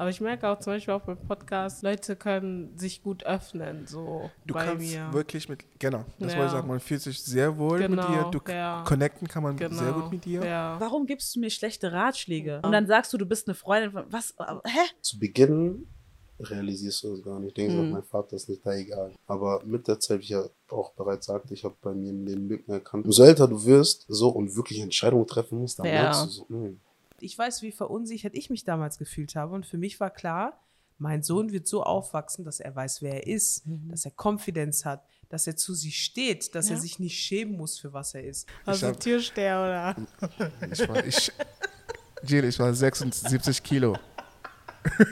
Aber ich merke auch zum Beispiel auch beim Podcast, Leute können sich gut öffnen, so Du bei kannst mir. wirklich mit, genau, das Ja. wollte ich sagen, man fühlt sich sehr wohl Genau, mit dir. Du ja. connecten kann man genau. sehr gut mit dir. Ja. Warum gibst du mir schlechte Ratschläge? Und dann sagst du, du bist eine Freundin von. Was? Hä? Zu Beginn realisierst du das gar nicht. Denkst, Mhm. mhm. mein Vater ist nicht da egal. Aber mit der Zeit, wie ich ja auch bereits sagte, ich habe bei mir im Leben Lügen erkannt. Umso älter du wirst, so und wirklich Entscheidungen treffen musst, dann Ja. merkst du so, mh, Ich weiß, wie verunsichert ich mich damals gefühlt habe. Und für mich war klar, mein Sohn wird so aufwachsen, dass er weiß, wer er ist, dass er Konfidenz hat, dass er zu sich steht, dass er sich nicht schämen muss, für was er ist. Also hab- Türsteher oder? Ich war, ich, Jill, ich war 76 Kilo.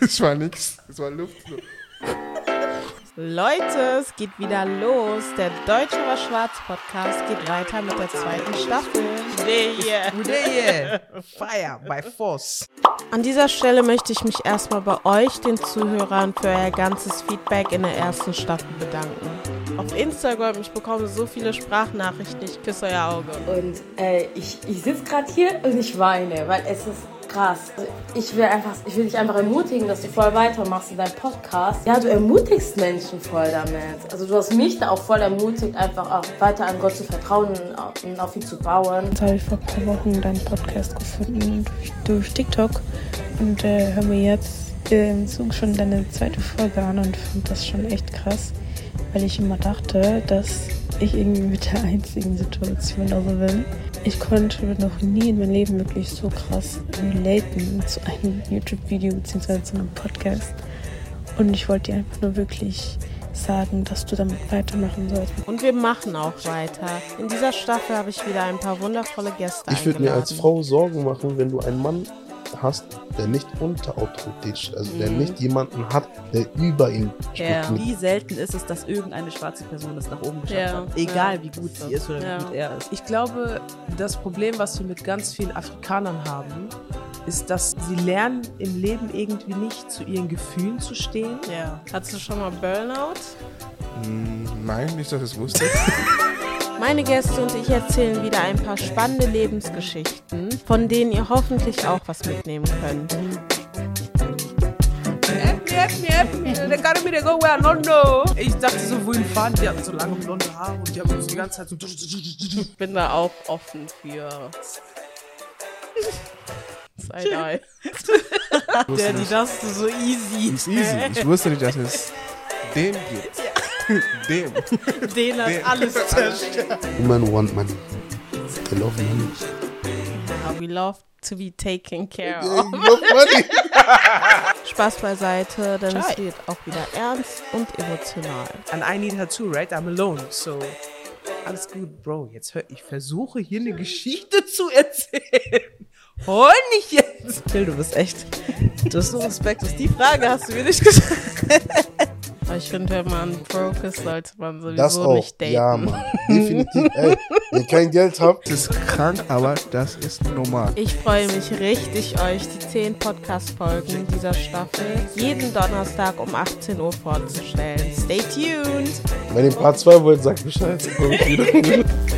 Ich war nix, es war Luft. Leute, es geht wieder los. Der Deutsche war Schwarz Podcast geht weiter mit der zweiten Staffel. Yeah. yeah. Fire by force. An dieser Stelle möchte ich mich erstmal bei euch, den Zuhörern, für euer ganzes Feedback in der ersten Staffel bedanken. Auf Instagram, ich bekomme so viele Sprachnachrichten, ich küsse euer Auge. Und äh, ich, ich sitze gerade hier und ich weine, weil es ist krass. Ich will, einfach, ich will dich einfach ermutigen, dass du voll weitermachst in deinem Podcast. Ja, du ermutigst Menschen voll damit. Also du hast mich da auch voll ermutigt, einfach auch weiter an Gott zu vertrauen und auf, ihn zu bauen. Jetzt habe ich vor ein paar Wochen deinen Podcast gefunden durch, durch TikTok und äh, höre mir jetzt im Zug schon deine zweite Folge an und finde das schon echt krass, weil ich immer dachte, dass ich irgendwie mit der einzigen Situation da so bin. Ich konnte noch nie in meinem Leben wirklich so krass relaten zu einem YouTube-Video bzw. zu einem Podcast. Und ich wollte dir einfach nur wirklich sagen, dass du damit weitermachen sollst. Und wir machen auch weiter. In dieser Staffel habe ich wieder ein paar wundervolle Gäste Ich würde mir als. Frau Sorgen machen, wenn du einen Mann hast, der nicht unter Autorität steht, also der Mhm. nicht jemanden hat, der über ihn steht. Ja. Wie selten ist es, dass irgendeine schwarze Person es nach oben geschafft Ja, hat? Egal, ja. wie gut sie ist oder Ja. wie gut er ist. Ich glaube, das Problem, was wir mit ganz vielen Afrikanern haben, ist, dass sie lernen, im Leben irgendwie nicht zu ihren Gefühlen zu stehen. Ja. Hattest du schon mal Burnout? Mm, Nein, nicht, dass ich es wusste. Meine Gäste und ich erzählen wieder ein paar spannende Lebensgeschichten, von denen ihr hoffentlich auch was mitnehmen könnt. Help me, help me, help me. They carry me, they go where I don't know. Ich dachte so, wohin fahren? Die hatten so lange blonde Haare und die haben so die ganze Zeit so. Ich bin da auch offen für. Side-Eye. Der, die das so easy. Ist easy. Ich wusste nicht, dass es den gibt. dem. Den hat alles zerstört. Women want money. They love money. We love to be taken care of. love money. Spaß beiseite, denn es Schei. wird auch wieder ernst und emotional. And I need her too, right? I'm alone. So, alles gut, Bro. Jetzt hör, ich versuche hier eine Geschichte zu erzählen. Heul nicht jetzt. Phil, du bist echt. Du hast so respektlos. Die Frage hast du mir nicht gesagt. Aber ich finde, wenn man broke ist, sollte man sowieso Das auch. nicht daten. Ja, Mann. Definitiv. Ey, wenn ihr kein Geld habt, Das ist krank, aber das ist normal. Ich freue mich richtig, euch die 10 Podcast-Folgen dieser Staffel jeden Donnerstag um 18 Uhr vorzustellen. Stay tuned! wenn ihr Part 2 wollt, sagt Bescheid.